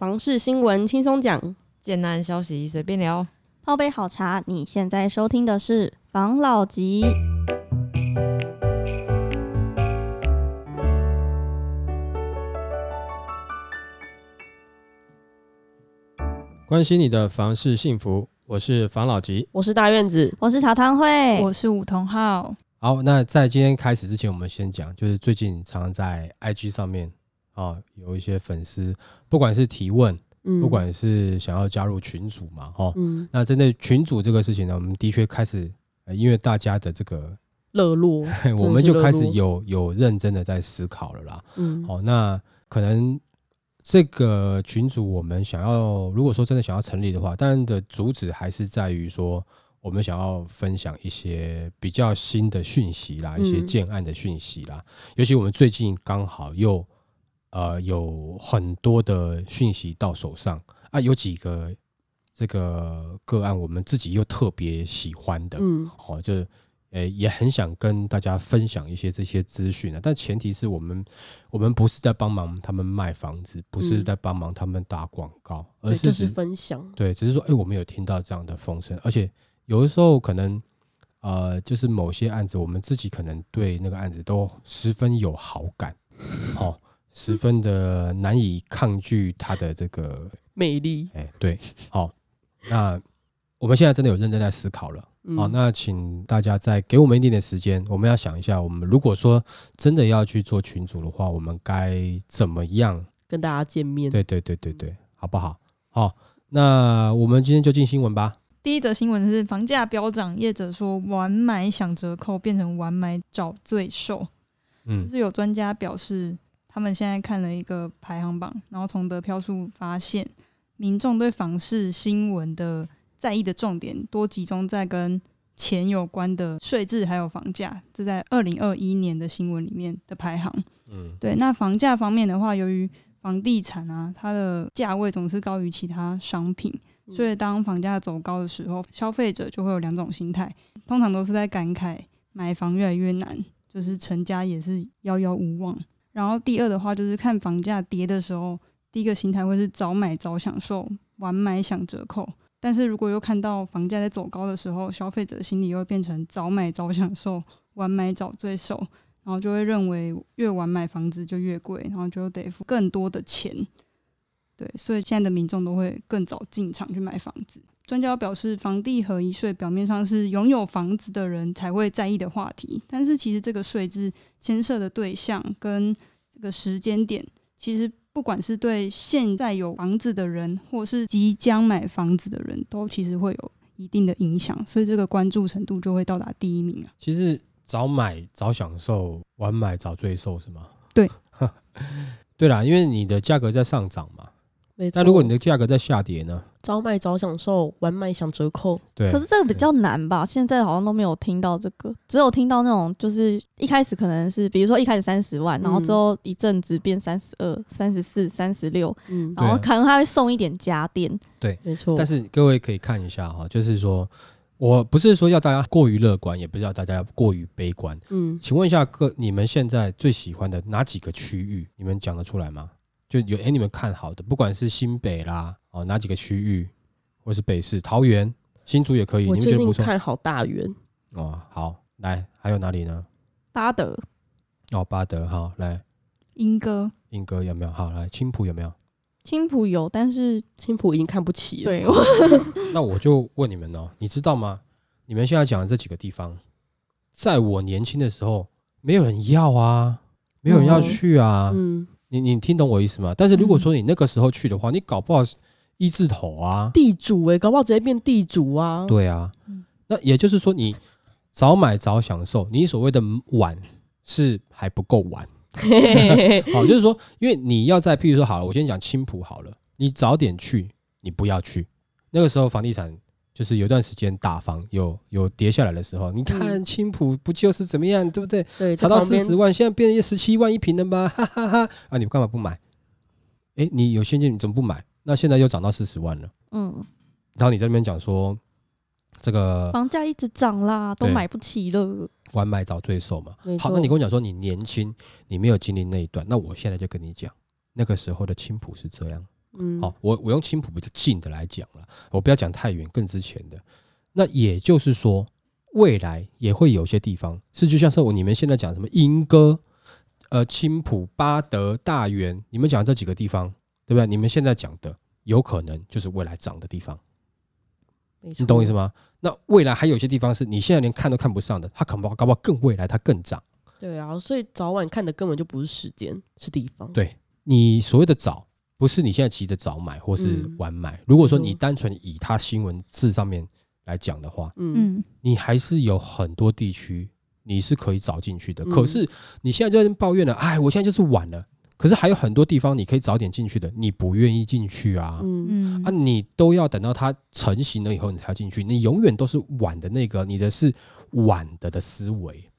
房事新闻轻松讲，简单消息随便聊。泡杯好茶，你现在收听的是房老吉。关心你的房事幸福，我是房老吉。我是大院子，我是茶汤会，我是武同浩。好，那在今天开始之前，我们先讲，就是最近常常在 IG 上面啊，有一些粉丝，不管是提问，嗯不管是想要加入群组嘛，哈、嗯那针对群组这个事情呢，我们的确开始，呃、因为大家的这个，热络，我们就开始有有认真的在思考了啦。嗯，好、那可能这个群组我们想要，如果说真的想要成立的话，当然的主旨还是在于说，我们想要分享一些比较新的讯息啦，一些嗯建案的讯息啦。尤其我们最近刚好又呃有很多的讯息到手上。啊，有几个这个个案我们自己又特别喜欢的，嗯。好、就是呃也很想跟大家分享一些这些资讯啊，但前提是我们我们不是在帮忙他们卖房子，不是嗯在帮忙他们打广告，而，是就是分享，对，只是说，哎、我们有听到这样的风声，而且有的时候可能，呃，就是某些案子，我们自己可能对那个案子都十分有好感，哦，十分的难以抗拒它的这个，魅力，哎、对，好、那我们现在真的有认真在思考了。嗯好，那请大家再给我们一点点时间，我们要想一下，我们如果说真的要去做群主的话，我们该怎么样跟大家见面，对对对对对，好不好？好，那我们今天就进新闻吧。第一则新闻是房价飙涨，业者说晚买享折扣变成晚买找罪受。嗯就嗯是有专家表示，他们现在看了一个排行榜，然后从得票数发现，民众对房市新闻的在意的重点多集中在跟钱有关的税制还有房价，这在二零二一年的新闻里面的排行。嗯对，那房价方面的话，由于房地产啊，它的价位总是高于其他商品，嗯所以当房价走高的时候，消费者就会有两种心态，通常都是在感慨买房越来越难，就是成家也是遥遥无望。然后第二的话，就是看房价跌的时候，第一个心态会是早买早享受，晚买享折扣。但是如果又看到房价在走高的时候，消费者心里又变成早买早享受，晚买早最受。然后就会认为越晚买房子就越贵，然后就得付更多的钱。对，所以现在的民众都会更早进场去买房子。专家表示，房地合一税表面上是拥有房子的人才会在意的话题，但是其实这个税制牵涉的对象跟这个时间点，其实不管是对现在有房子的人，或是即将买房子的人，都其实会有一定的影响，所以这个关注程度就会到达第一名啊。其实早买早享受，晚买早罪受是吗？对，对啦，因为你的价格在上涨嘛。那如果你的价格在下跌呢？早买早享受，晚买享折扣，对，可是这个比较难吧？现在好像都没有听到这个，只有听到那种就是一开始可能是，比如说一开始三十万，然后之后一阵子变三十二、三十四、三十六，嗯，然后可能还会送一点家电。对没错。但是各位可以看一下哈，就是说我不是说要大家过于乐观，也不是要大家过于悲观。嗯，请问一下各你们现在最喜欢的哪几个区域？你们讲得出来吗？就有哎、你们看好的，不管是新北啦，哦哪几个区域，或是北市、桃园、新竹也可以，我最近你们觉得不错看好大园，哦。好，来还有哪里呢？巴德哦，巴德好，来英哥，英歌有没有？好，来青浦有没有？青浦有，但是青浦已经看不起了。对我 那我就问你们哦，你知道吗？你们现在讲的这几个地方，在我年轻的时候，没有人要啊，没有人要哦去啊。嗯，你你听懂我意思吗？但是如果说你那个时候去的话，你搞不好一字头啊。地主哎、搞不好直接变地主啊。对啊嗯，那也就是说，你早买早享受，你所谓的晚是还不够晚。好，就是说，因为你要在，譬如说，好了，我先讲青浦好了，你早点去，你不要去。那个时候房地产就是有段时间大房有有跌下来的时候，你看嗯青浦不就是怎么样，对不对？对，炒到四十万，现在变成十七万一平了吗？哈哈哈！啊，你干嘛不买？诶，你有现金，你怎么不买？那现在又涨到四十万了，嗯，然后你在那边讲说这个房价一直涨啦，都买不起了。晚买早罪受嘛。好，那你跟我讲说你年轻，你没有经历那一段，那我现在就跟你讲，那个时候的青浦是这样，嗯，好、我我用青浦比较近的来讲了，我不要讲太远，更之前的。那也就是说，未来也会有些地方是就像是我你们现在讲什么莺歌、呃青浦、巴德、大园，你们讲这几个地方，对不对？你们现在讲的有可能就是未来涨的地方，你懂我意思？吗？那未来还有一些地方是你现在连看都看不上的，它可不好搞不好更未来它更涨。对啊，所以早晚看的根本就不是时间，是地方。对你所谓的早，不是你现在急着早买或是嗯晚买。如果说嗯你单纯以它新闻字上面来讲的话，嗯，嗯你还是有很多地区你是可以早进去的。嗯可是你现在就在抱怨了，哎，我现在就是晚了。可是还有很多地方你可以早点进去的，你不愿意进去啊。嗯，嗯啊，你都要等到它成型了以后，你才进去。你永远都是晚的那个，你的是晚的的思维，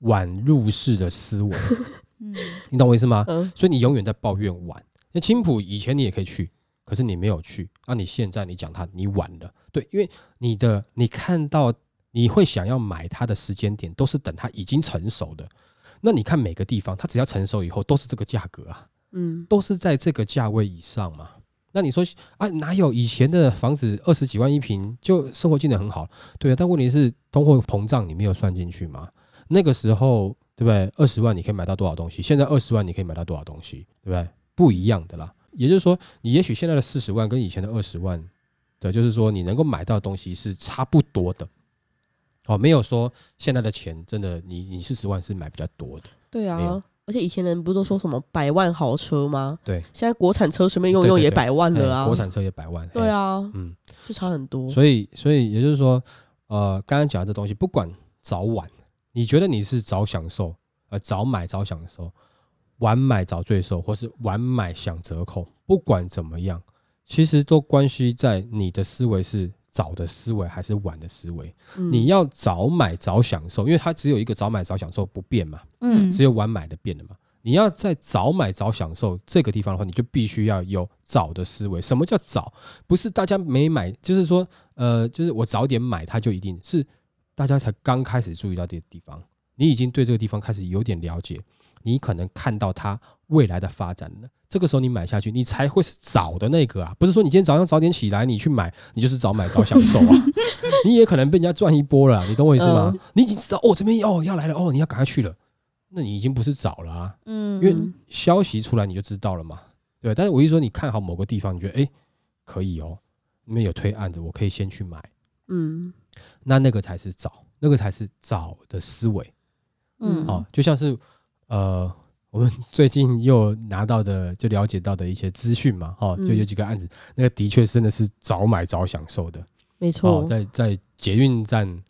晚入世的思维，嗯你懂我意思吗？嗯，所以你永远在抱怨晚。那青浦以前你也可以去，可是你没有去啊！你现在你讲它你晚了，对，因为你的你看到你会想要买它的时间点，都是等它已经成熟的。那你看每个地方，它只要成熟以后都是这个价格啊，嗯，都是在这个价位以上嘛。那你说啊，哪有以前的房子二十几万一平就生活进得很好？对啊，但问题是通货膨胀你没有算进去嘛？那个时候对不对？二十万你可以买到多少东西？现在二十万你可以买到多少东西？对不对？不一样的啦。也就是说，你也许现在的四十万跟以前的二十万的，就是说你能够买到的东西是差不多的。哦，没有说现在的钱真的你你四十万是买比较多的。对啊。而且以前人不是都说什么百万豪车吗？对，现在国产车随便用用也百万了啊。哎国产车也百万。对啊，嗯。就差很多。所以，所以也就是说，呃，刚刚讲的这东西，不管早晚，你觉得你是早享受，呃，早买早享受，晚买早罪受，或是晚买享折扣，不管怎么样，其实都关系在你的思维是早的思维还是晚的思维。嗯你要早买早享受，因为它只有一个早买早享受不变嘛，嗯只有晚买的变了嘛。你要在早买早享受这个地方的话，你就必须要有早的思维。什么叫早？不是大家没买，就是说，呃，就是我早点买，它就一定是大家才刚开始注意到这个地方，你已经对这个地方开始有点了解，你可能看到它未来的发展了。这个时候你买下去，你才会是早的那个啊，不是说你今天早上早点起来你去买，你就是早买早享受啊，你也可能被人家赚一波了啊、你懂我意思吗？嗯。你已经知道哦，这边哦要来了哦，你要赶快去了，那你已经不是早了啊，嗯。因为消息出来你就知道了嘛，对吧？但是我一说你看好某个地方，你觉得哎可以哦，那边有推案子，我可以先去买，嗯。那那个才是早，那个才是早的思维。嗯。哦，就像是呃。我们最近又拿到的，就了解到的一些资讯嘛，哦，就嗯有几个案子，那个的确真的是早买早享受的。没错。哦，，在在捷运站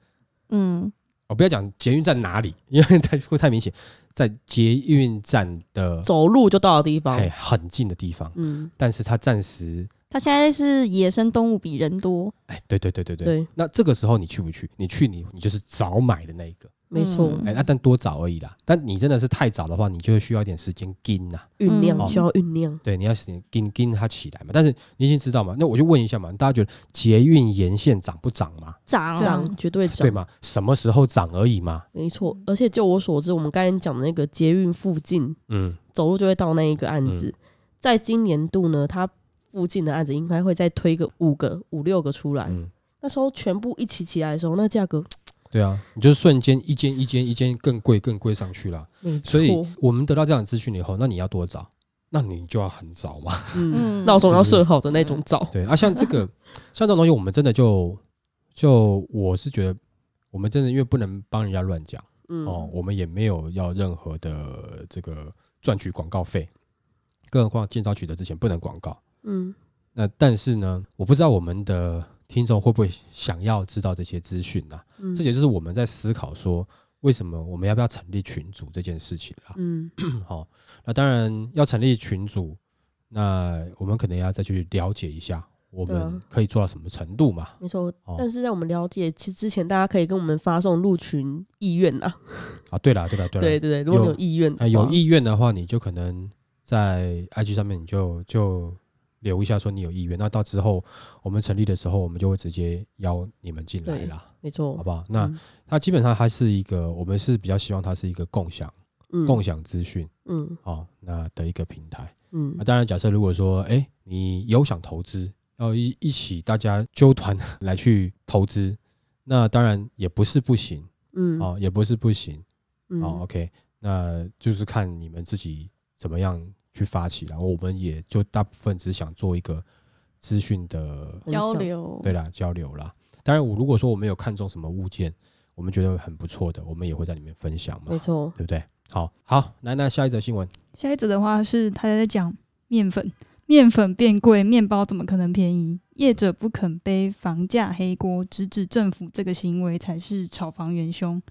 嗯。哦，不要讲捷运站哪里，因为太会太明显，在捷运站的走路就到的地方。哎。很近的地方，嗯，但是它暂时它现在是野生动物比人多，哎，对对对对对，对，那这个时候你去不去？你去你你就是早买的那一个，没错，嗯哎，那但多早而已啦。但你真的是太早的话，你就需要一点时间跟呐，酝酿嗯需要酝酿。对，你要时间跟跟它起来嘛。但是你已经知道嘛，那我就问一下嘛，大家觉得捷运沿线涨不涨嘛？涨涨绝对涨，对？吗？什么时候涨而已嘛？没错，而且就我所知，我们刚才讲的那个捷运附近嗯，走路就会到那一个案子，在今年度呢，它附近的案子应该会再推个五个、五六个出来。嗯，那时候全部一起起来的时候，那价格对啊，你就是瞬间一间一间一间更贵更贵上去了。没错所，以我们得到这样的资讯以后，那你要多早？那你就要很早嘛。嗯，嗯闹钟要设好的那种早。对啊，像这个 像这种东西，我们真的就就我是觉得，我们真的因为不能帮人家乱讲嗯，哦，我们也没有要任何的这个赚取广告费，更何况建造取得之前不能广告。嗯，那但是呢，我不知道我们的听众会不会想要知道这些资讯呐？嗯，这也就是我们在思考说，为什么我们要不要成立群组这件事情啦。嗯 好、那当然要成立群组，那我们可能要再去了解一下，我们可以做到什么程度嘛？没错哦。但是在我们了解，其实之前大家可以跟我们发送入群意愿呐。啊，对了，对了，对了，对对对，如果你有有意愿有意愿的话，你就可能在 IG 上面你就就留一下说你有意愿，那到之后我们成立的时候，我们就会直接邀你们进来对啦，没错好。不好？那嗯它基本上它是一个，我们是比较希望它是一个共享、嗯共享资讯嗯，哦，那的一个平台。嗯啊，当然，假设如果说，哎，你有想投资，要一一起大家揪团来去投资，那当然也不是不行嗯哦，也不是不行嗯哦。OK，那就是看你们自己怎么样去发起然后我们也就大部分只想做一个资讯的交流，对啦交流啦。当然，我如果说我们有看中什么物件，我们觉得很不错的，我们也会在里面分享嘛没，错，对不对？好好，来，那下一则新闻，下一则的话是他在讲面粉，面粉变贵，面包怎么可能便宜？业者不肯背房价黑锅，直指政府这个行为才是炒房元凶。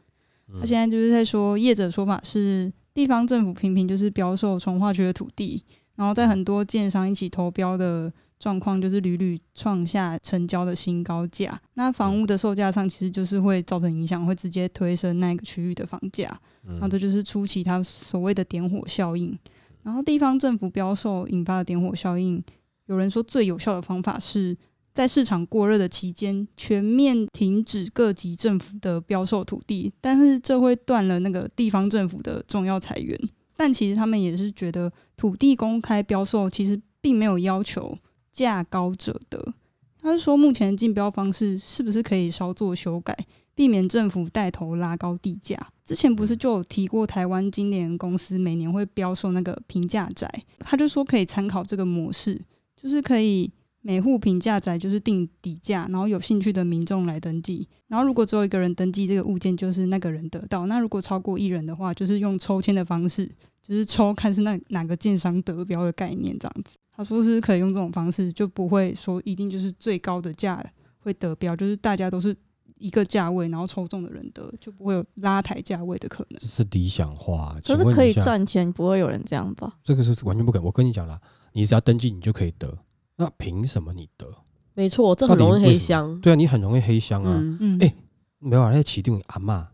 嗯他现在就是在说，业者说法是地方政府频频就是标售从化区的土地，然后在很多建商一起投标的状况，就是屡屡创下成交的新高价。那房屋的售价上，其实就是会造成影响，会直接推升那个区域的房价。嗯然后这就是初期它所谓的点火效应。然后地方政府标售引发的点火效应，有人说最有效的方法是在市场过热的期间，全面停止各级政府的标售土地，但是这会断了那个地方政府的重要财源。但其实他们也是觉得土地公开标售其实并没有要求价高者得。他是说，目前的竞标方式是不是可以稍作修改，避免政府带头拉高地价？之前不是就有提过，台湾金联公司每年会标售那个平价宅，他就说可以参考这个模式，就是可以每户评价宅就是定底价，然后有兴趣的民众来登记，然后如果只有一个人登记这个物件，就是那个人得到；那如果超过一人的话，就是用抽签的方式，就是抽看是那哪个建商得标的概念这样子。他说是可以用这种方式，就不会说一定就是最高的价会得标，就是大家都是一个价位，然后抽中的人得，就不会有拉抬价位的可能这。是理想化，可是可以赚钱，不会有人这样吧？这个是完全不可能。我跟你讲啦，你只要登记，你就可以得。那凭什么你得？没错，这很容易黑箱。对啊，你很容易黑箱啊。嗯，嗯，哎没有啊，那起定阿妈，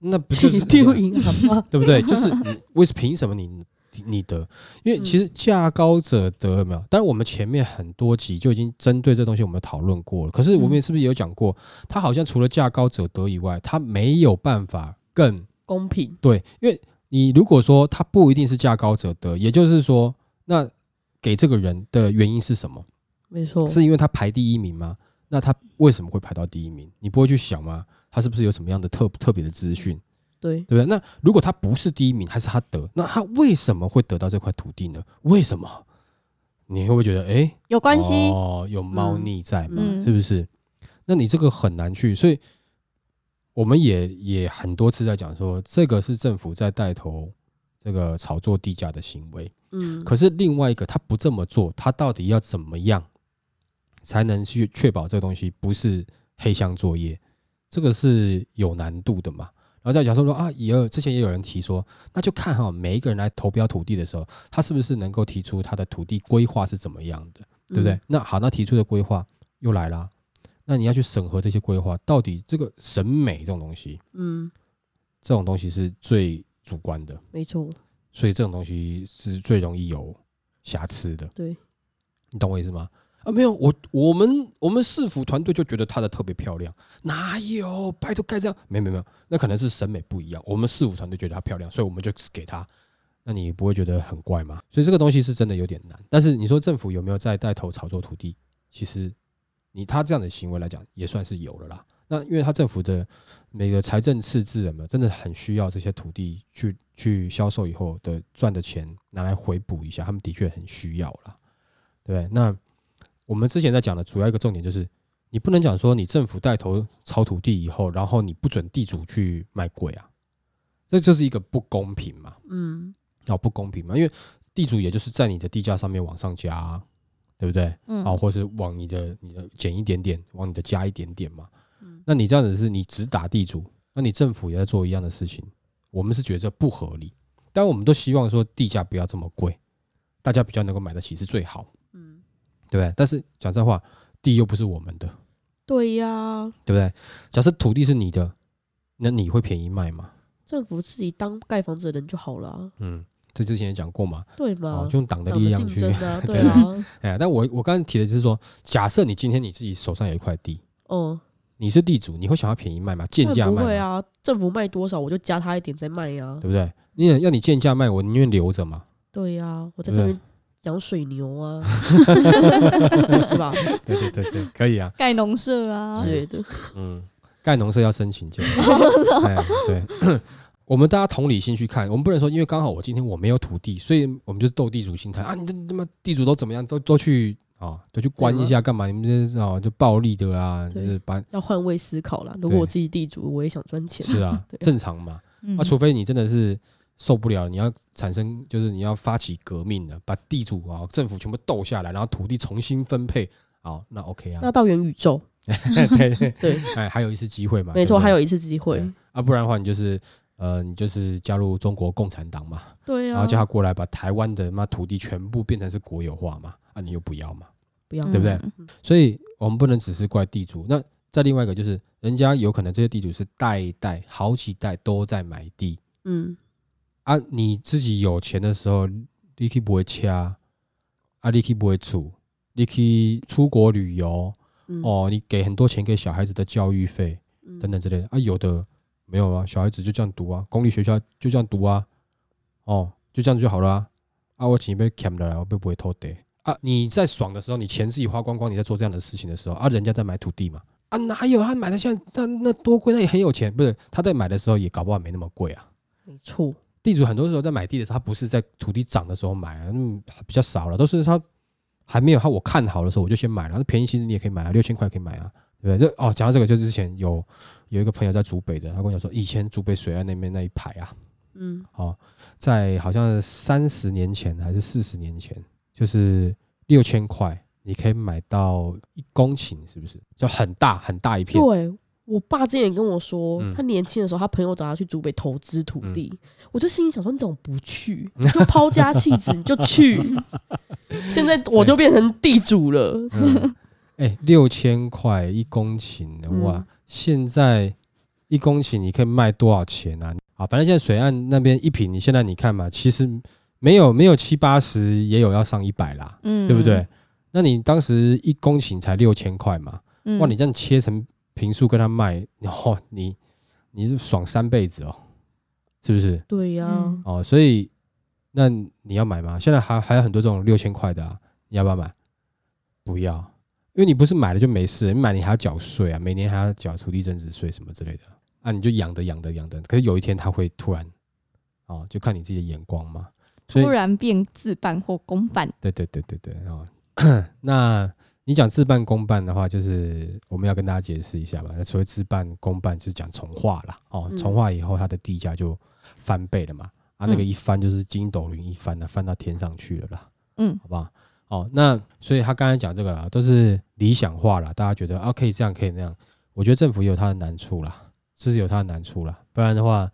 那不就是丢银行吗？对不对？就是为什凭什么你你得？因为其实价高者得有没有？但是我们前面很多集就已经针对这东西我们讨论过了。可是我们是不是也有讲过，它好像除了价高者得以外，他没有办法更公平，对，因为你如果说他不一定是价高者得，也就是说，那给这个人的原因是什么？没错，是因为他排第一名吗？那他为什么会排到第一名？你不会去想吗？他是不是有什么样的特特别的资讯，对，对不对？那如果他不是第一名，还是他得，那他为什么会得到这块土地呢？为什么？你会不会觉得，哎，有关系，哦，有猫腻在嘛，嗯是不是？那你这个很难去，所以我们也也很多次在讲说，这个是政府在带头这个炒作地价的行为。嗯，可是另外一个，他不这么做，他到底要怎么样才能去确保这个东西不是黑箱作业？这个是有难度的嘛。然后再假设说啊，也有之前也有人提说，那就看哈，每一个人来投标土地的时候，他是不是能够提出他的土地规划是怎么样的，对不对？嗯？那好，那提出的规划又来了，那你要去审核这些规划，到底这个审美这种东西，嗯，这种东西是最主观的，没错，所以这种东西是最容易有瑕疵的。对，你懂我意思吗？啊，没有，我我们我们市府团队就觉得它的特别漂亮，哪有？拜托盖这样，没有没有没有，那可能是审美不一样。我们市府团队觉得它漂亮，所以我们就给它。那你不会觉得很怪吗？所以这个东西是真的有点难。但是你说政府有没有在带头炒作土地？其实你他这样的行为来讲，也算是有了啦。那因为他政府的每个财政赤字有没有真的很需要这些土地去去销售以后的赚的钱拿来回补一下，他们的确很需要啦，对不对？那我们之前在讲的主要一个重点就是，你不能讲说你政府带头炒土地以后，然后你不准地主去卖贵啊，这就是一个不公平嘛，嗯，哦，不公平嘛，因为地主也就是在你的地价上面往上加啊、对不对？嗯，啊，或是往你的你的减一点点，往你的加一点点嘛。嗯那你这样子是你只打地主，那你政府也在做一样的事情，我们是觉得不合理。但我们都希望说地价不要这么贵，大家比较能够买得起是最好，嗯，对不对？但是讲这话，地又不是我们的，对呀，对不对？假设土地是你的，那你会便宜卖吗？政府自己当盖房子的人就好了啊，嗯，这之前也讲过嘛，对哦，就用党的力量去，啊，对啊，哎，但我我刚才提的就是说，假设你今天你自己手上有一块地，哦，你是地主，你会想要便宜卖吗？贱价卖不？会啊，政府卖多少我就加他一点再卖呀，对不对？你也要你贱价卖，我宁愿留着嘛，对呀，我在这边养水牛啊，是吧？对对对对，可以啊，盖农舍啊之，类的。嗯，盖农舍要申请建，哎，对。我们大家同理心去看，我们不能说，因为刚好我今天我没有土地，所以我们就是斗地主心态啊！你这他妈地主都怎么样，都都去啊，都去关一下干嘛？你们这是啊，就暴力的啊，就是把要换位思考啦。如果我自己地主，我也想赚钱。是啊，正常嘛。嗯啊，除非你真的是受不了，你要产生就是你要发起革命的，把地主啊政府全部斗下来，然后土地重新分配，好，那 OK 啊那，到元宇宙，对 对，对，哎，还有一次机会嘛，没错，对对还有一次机会。啊，不然的话你就是呃，你就是加入中国共产党嘛，对啊然后，叫他过来把台湾的妈土地全部变成是国有化嘛，啊，你又不要嘛，不要对不对？嗯。所以我们不能只是怪地主。那再另外一个就是，人家有可能这些地主是代一代、好几代都在买地嗯，啊，你自己有钱的时候，你可以不会掐，啊，你可以不会处，你可以出国旅游嗯，哦，你给很多钱给小孩子的教育费嗯等等之类的。啊，有的没有啊，小孩子就这样读啊，公立学校就这样读啊，哦，就这样就好了啊，啊，我钱被欠了，我被不会偷的啊，你在爽的时候，你钱自己花光光，你在做这样的事情的时候啊，人家在买土地嘛，啊，哪有他买的像那那多贵，那也很有钱，不是他在买的时候也搞不好没那么贵啊。没错，地主很多时候在买地的时候，他不是在土地涨的时候买啊，嗯，比较少了，都是他还没有他我看好的时候我就先买了，那便宜其实你也可以买啊，六千块可以买啊，对不对？就哦，讲到这个，就是之前有有一个朋友在竹北的，他跟我讲说，以前竹北水岸那边那一排啊，嗯，哦，在好像三十年前还是四十年前，就是六千块你可以买到一公顷，是不是？就很大很大一片，对。我爸之前也跟我说，嗯他年轻的时候，他朋友找他去竹北投资土地，我就心里想说，你怎么不去？你就抛家弃子，你就去。现在我就变成地主了，嗯，哎、六千块一公顷的哇！嗯现在一公顷你可以卖多少钱啊？啊，反正现在水岸那边一平，你现在你看嘛，其实没有没有七八十，也有要上一百啦，嗯对不对？？那你当时一公顷才六千块嘛，嗯哇，你这样切成平数跟他卖，哦，你你是爽三辈子哦，是不是？对呀、嗯哦，所以那你要买吗？现在还还有很多这种六千块的啊，你要不要买？不要，因为你不是买了就没事，你买你还要缴税啊，每年还要缴土地增值税什么之类的啊，你就养的养的养的，可是有一天它会突然哦，就看你自己的眼光嘛。突然变自办或公办，对对对对对哦，那你讲自办公办的话，就是我们要跟大家解释一下嘛。那所谓自办公办，就是讲从化啦。哦，嗯从化以后，它的地价就翻倍了嘛。啊，那个嗯一翻就是筋斗云一翻了，翻到天上去了啦，嗯好不好？哦，那所以他刚才讲这个啦，都是理想化啦，大家觉得啊可以这样可以那样，我觉得政府也有它的难处啦，这是有它的难处啦，不然的话，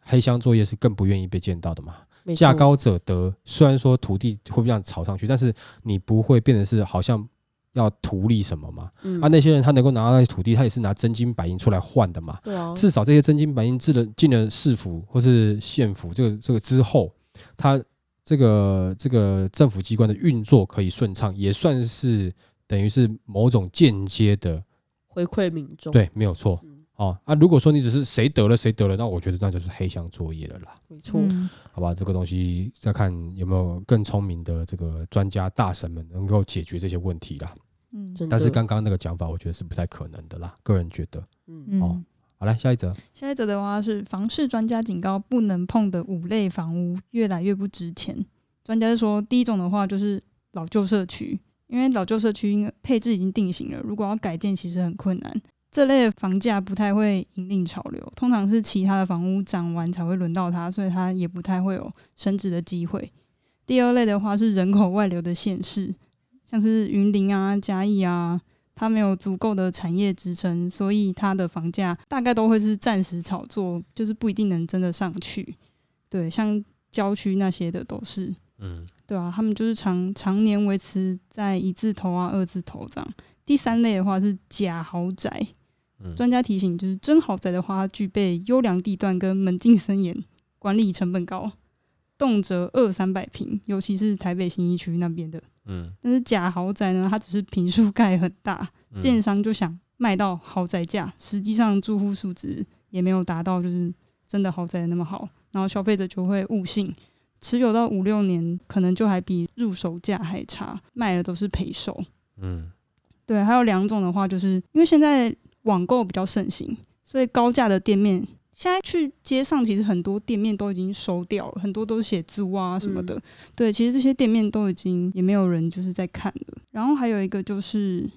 黑箱作业是更不愿意被见到的嘛。价高者得，虽然说土地会不会这样炒上去，但是你不会变得是好像要图利什么嘛？嗯。啊，那些人他能够拿到那些土地，他也是拿真金白银出来换的嘛。对啊，至少这些真金白银进了进了市府或是县府这个这个之后，他这个这个政府机关的运作可以顺畅，也算是等于是某种间接的回馈民众，对，没有错。嗯，哦啊。如果说你只是谁得了谁得了，那我觉得那就是黑箱作业了啦。没错，嗯好吧，这个东西再看有没有更聪明的这个专家大神们能够解决这些问题啦。嗯。但是刚刚那个讲法，我觉得是不太可能的啦，个人觉得。嗯嗯哦好，来下一则，下一则的话是房市专家警告，不能碰的五类房屋越来越不值钱。专家是说，第一种的话就是老旧社区，因为老旧社区因为配置已经定型了，如果要改建其实很困难。这类的房价不太会引领潮流，通常是其他的房屋涨完才会轮到它，所以它也不太会有升值的机会。第二类的话是人口外流的县市，像是云林啊、嘉义啊，它没有足够的产业支撑，所以它的房价大概都会是暂时炒作，就是不一定能真的上去。对，像郊区那些的都是，嗯对啊，他们就是常常年维持在一字头啊、二字头这样。第三类的话是假豪宅，嗯专家提醒，就是真豪宅的话，它具备优良地段跟门禁森严，管理成本高，动辄二三百平，尤其是台北新一区那边的。嗯，但是假豪宅呢，它只是平数盖很大，嗯建商就想卖到豪宅价，实际上住户素质也没有达到就是真的豪宅那么好，然后消费者就会误信，持有到五六年，可能就还比入手价还差，卖的都是赔售。嗯对，还有两种的话，就是因为现在网购比较盛行，所以高价的店面现在去街上，其实很多店面都已经收掉了，很多都是写租啊什么的。对，其实这些店面都已经也没有人就是在看了。然后还有一个就是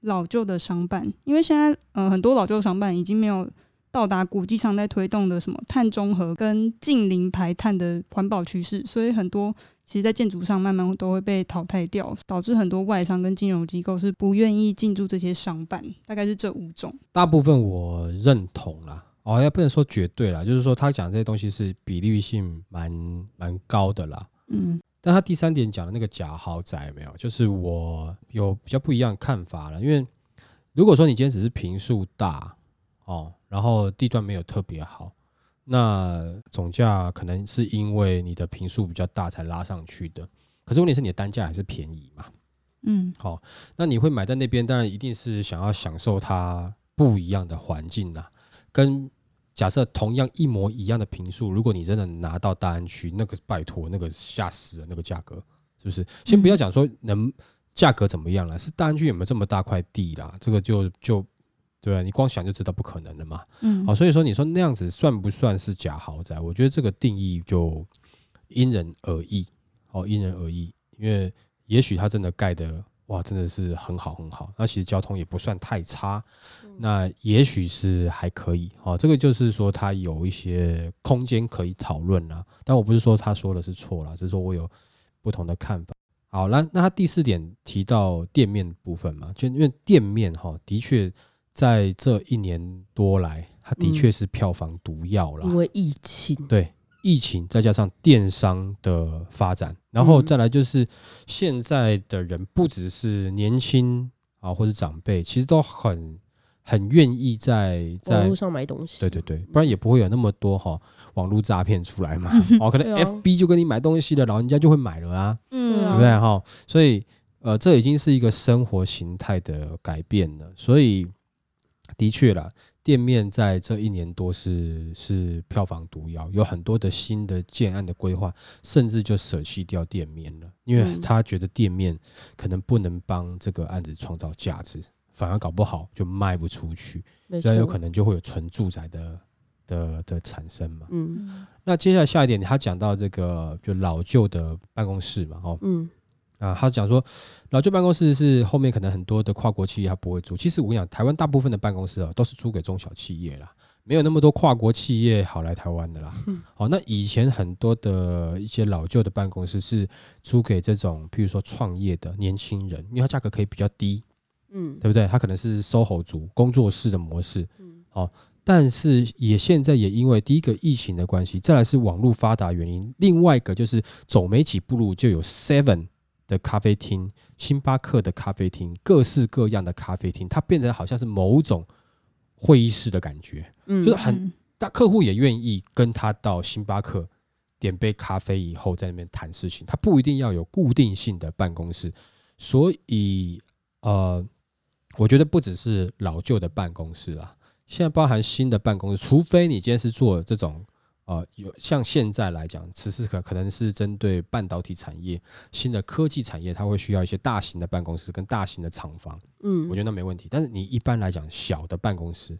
老旧的商办，因为现在呃很多老旧商办已经没有到达国际上在推动的什么碳中和跟近零排碳的环保趋势，所以很多其实在建筑上慢慢都会被淘汰掉，导致很多外商跟金融机构是不愿意进驻这些商办，大概是这五种。大部分我认同啦，哦，也不能说绝对啦，就是说他讲这些东西是比例性蛮蛮高的啦。嗯但他第三点讲的那个假豪宅有没有，就是我有比较不一样的看法了。因为如果说你今天只是平数大哦，然后地段没有特别好，那总价可能是因为你的平数比较大才拉上去的。可是问题是你的单价还是便宜嘛？嗯好那你会买在那边，当然一定是想要享受它不一样的环境呐、跟假设同样一模一样的平数，如果你真的拿到大安区，那个拜托，那个吓死了，那个价格是不是？先不要讲说能价格怎么样了，是大安区有没有这么大块地啦？这个就就对啊？你光想就知道不可能的嘛。嗯好，所以说你说那样子算不算是假豪宅？我觉得这个定义就因人而异，哦，因人而异，因为也许它真的盖的哇，真的是很好很好，那其实交通也不算太差，那也许是还可以，哦，这个就是说它有一些空间可以讨论啦，但我不是说他说的是错啦，只是说我有不同的看法。好，那那他第四点提到店面部分嘛，就因为店面哈，的确在这一年多来，它的确是票房毒药啦。因为疫情，对疫情，再加上电商的发展，然后嗯再来就是现在的人不只是年轻啊，或者长辈，其实都很很愿意在网在络上买东西，对对对，不然也不会有那么多哈网络诈骗出来嘛。哦，可能 FB 就跟你买东西的，老人家就会买了啊，嗯，对不对哈？所以呃，这已经是一个生活形态的改变了。所以的确啦，店面在这一年多是是票房毒药，有很多的新的建案的规划，甚至就舍弃掉店面了，因为嗯。他觉得店面可能不能帮这个案子创造价值，反而搞不好就卖不出去，没错，这样有可能就会有纯住宅的的的产生嘛。嗯。那接下来下一点，他讲到这个就老旧的办公室嘛，哦，嗯啊，他讲说老旧办公室是后面可能很多的跨国企业他不会租。其实我跟你讲，台湾大部分的办公室哦都是租给中小企业啦，没有那么多跨国企业好来台湾的啦。好，那以前很多的一些老旧的办公室是租给这种，譬如说创业的年轻人，因为它价格可以比较低，嗯对不对？它可能是 SOHO 族工作室的模式，嗯好，但是也现在也因为第一个疫情的关系，再来是网络发达原因，另外一个就是走没几步路就有 Seven 的咖啡厅、星巴克的咖啡厅，各式各样的咖啡厅，它变成好像是某种会议室的感觉，嗯，就是很嗯。大客户也愿意跟他到星巴克点杯咖啡以后在那边谈事情，他不一定要有固定性的办公室，所以呃，我觉得不只是老旧的办公室啊，现在包含新的办公室，除非你今天是做这种呃有像现在来讲，此时可可能是针对半导体产业、新的科技产业，它会需要一些大型的办公室跟大型的厂房。嗯，我觉得那没问题。但是你一般来讲，小的办公室，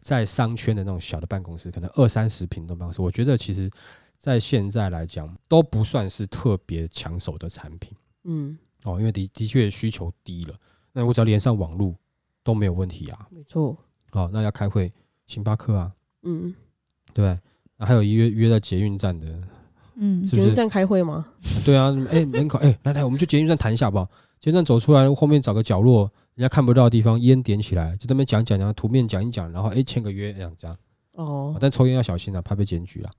在商圈的那种小的办公室，可能二三十平的办公室，我觉得其实在现在来讲都不算是特别抢手的产品嗯，哦，因为的的确需求低了。那我只要连上网络都没有问题啊。没错，哦，那要开会，星巴克啊，嗯，对那还有约约在捷运站的，嗯是不是？捷运站开会吗？对啊，哎、门口哎、来来，我们就捷运站谈一下好不好？捷运站走出来，后面找个角落，人家看不到的地方，烟点起来，就在那边讲讲讲，图面讲一讲，然后哎、签个约这样这样。哦，但抽烟要小心啊，怕被检举啦。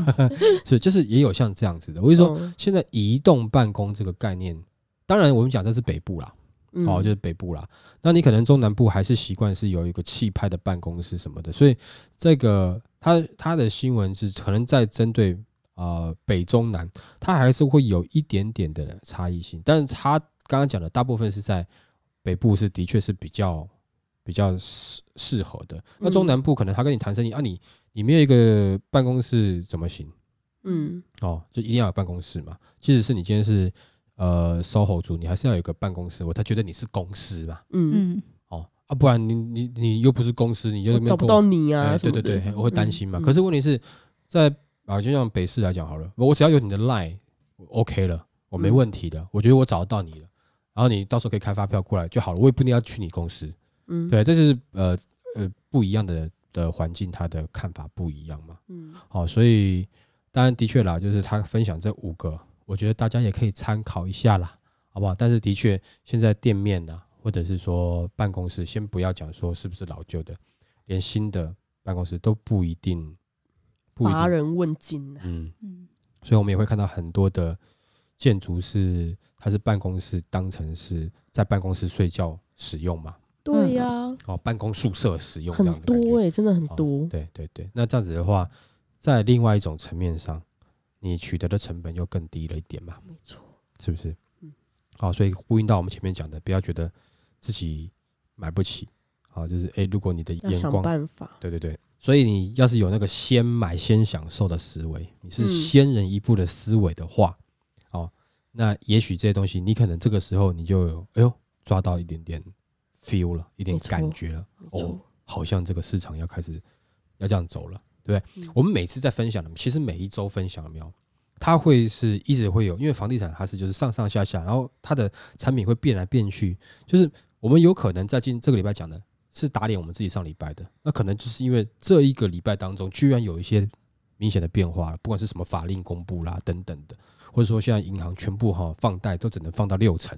是，就是也有像这样子的。我就说，嗯，现在移动办公这个概念，当然我们讲这是北部啦，嗯哦，就是北部啦。那你可能中南部还是习惯是有一个气派的办公室什么的，所以这个他他的新闻是可能在针对呃北中南，它还是会有一点点的差异性。但是他刚刚讲的大部分是在北部是的确是比较比较适适合的。那中嗯南部可能他跟你谈生意啊你，你没有一个办公室怎么行？嗯，哦，就一定要有办公室嘛。即使是你今天是呃 SOHO 族，你还是要有一个办公室，我才觉得你是公司嘛。嗯，嗯，哦啊，不然你你你又不是公司，你就找不到你啊，对对对，我会担心嘛。嗯可是问题是在啊，就像北市来讲好了，我只要有你的 line 我，OK 了，我没嗯问题的。我觉得我找得到你了，然后你到时候可以开发票过来就好了，我也不一定要去你公司。嗯，对，这是呃呃不一样的的环境，他的看法不一样嘛。嗯，好、所以当然的确啦，就是他分享这五个，我觉得大家也可以参考一下啦，好不好？但是的确，现在店面呐、或者是说办公室，先不要讲说是不是老旧的，连新的办公室都不一定，不一定，乏人问津啊，嗯，嗯，所以我们也会看到很多的建筑是它是办公室当成是在办公室睡觉使用嘛，对呀，哦，办公宿舍使用这样很多哎，真的很哦多，对对对，那这样子的话，在另外一种层面上，你取得的成本又更低了一点嘛，没错，是不是嗯？好，所以呼应到我们前面讲的，不要觉得自己买不起，好，就是诶，如果你的眼光，办法，对对对，所以你要是有那个先买先享受的思维，你是嗯先人一步的思维的话，哦，那也许这些东西，你可能这个时候你就有，哎呦，抓到一点点 feel 了，一点感觉了，哦，，好像这个市场要开始要这样走了，对不对？嗯我们每次在分享的，其实每一周分享的没有，它会是一直会有，因为房地产它是就是上上下下，然后它的产品会变来变去，就是我们有可能在今这个礼拜讲的是打脸我们自己上礼拜的，那可能就是因为这一个礼拜当中居然有一些明显的变化了，不管是什么法令公布啦等等的，或者说现在银行全部哈放贷都只能放到六成，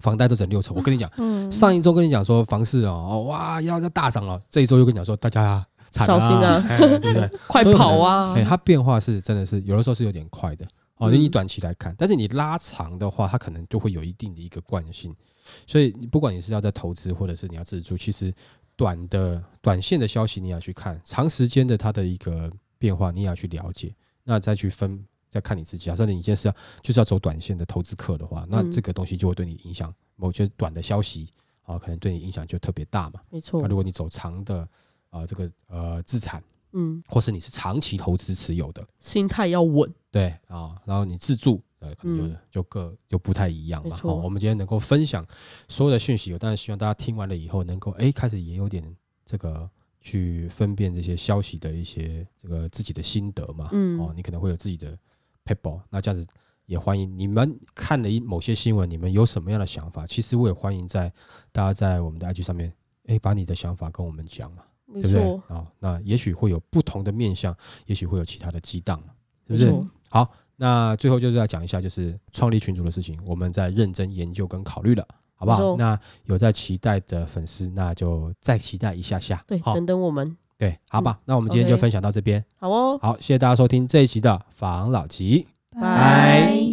房贷都只能六成，我跟你讲。嗯，上一周跟你讲说房市哦，哦哇要要大涨了，这一周又跟你讲说大家惨小心啊哎对不对？快跑啊哎、！它变化是真的是有的时候是有点快的哦，嗯你短期来看，但是你拉长的话，它可能就会有一定的一个惯性。所以你不管你是要在投资，或者是你要自住，其实短的短线的消息你也要去看，长时间的它的一个变化你也要去了解，那再去分。再看你自己，假设你今天是要就是要走短线的投资客的话，那嗯这个东西就会对你影响某些短的消息啊，可能对你影响就特别大嘛。没错那，如果你走长的啊、这个呃资产，嗯，或是你是长期投资持有的，心态要稳，对啊，然后你自住，呃，可能就各就不太一样嘛。没错好，我们今天能够分享所有的讯息，我当然希望大家听完了以后，能够哎开始也有点这个去分辨这些消息的一些这个自己的心得嘛。嗯哦，你可能会有自己的 paper，那这样子也欢迎你们看了一某些新闻，你们有什么样的想法？其实我也欢迎在大家在我们的 IG 上面，哎，把你的想法跟我们讲嘛。没对不对错，啊、那也许会有不同的面向，也许会有其他的激荡，是不是？好，那最后就是要讲一下，就是创立群组的事情，我们在认真研究跟考虑了，好不好？那有在期待的粉丝，那就再期待一下下。对，好，等等我们，对，好吧。那我们今天就分享到这边，好哦，好，谢谢大家收听这一期的防老集。拜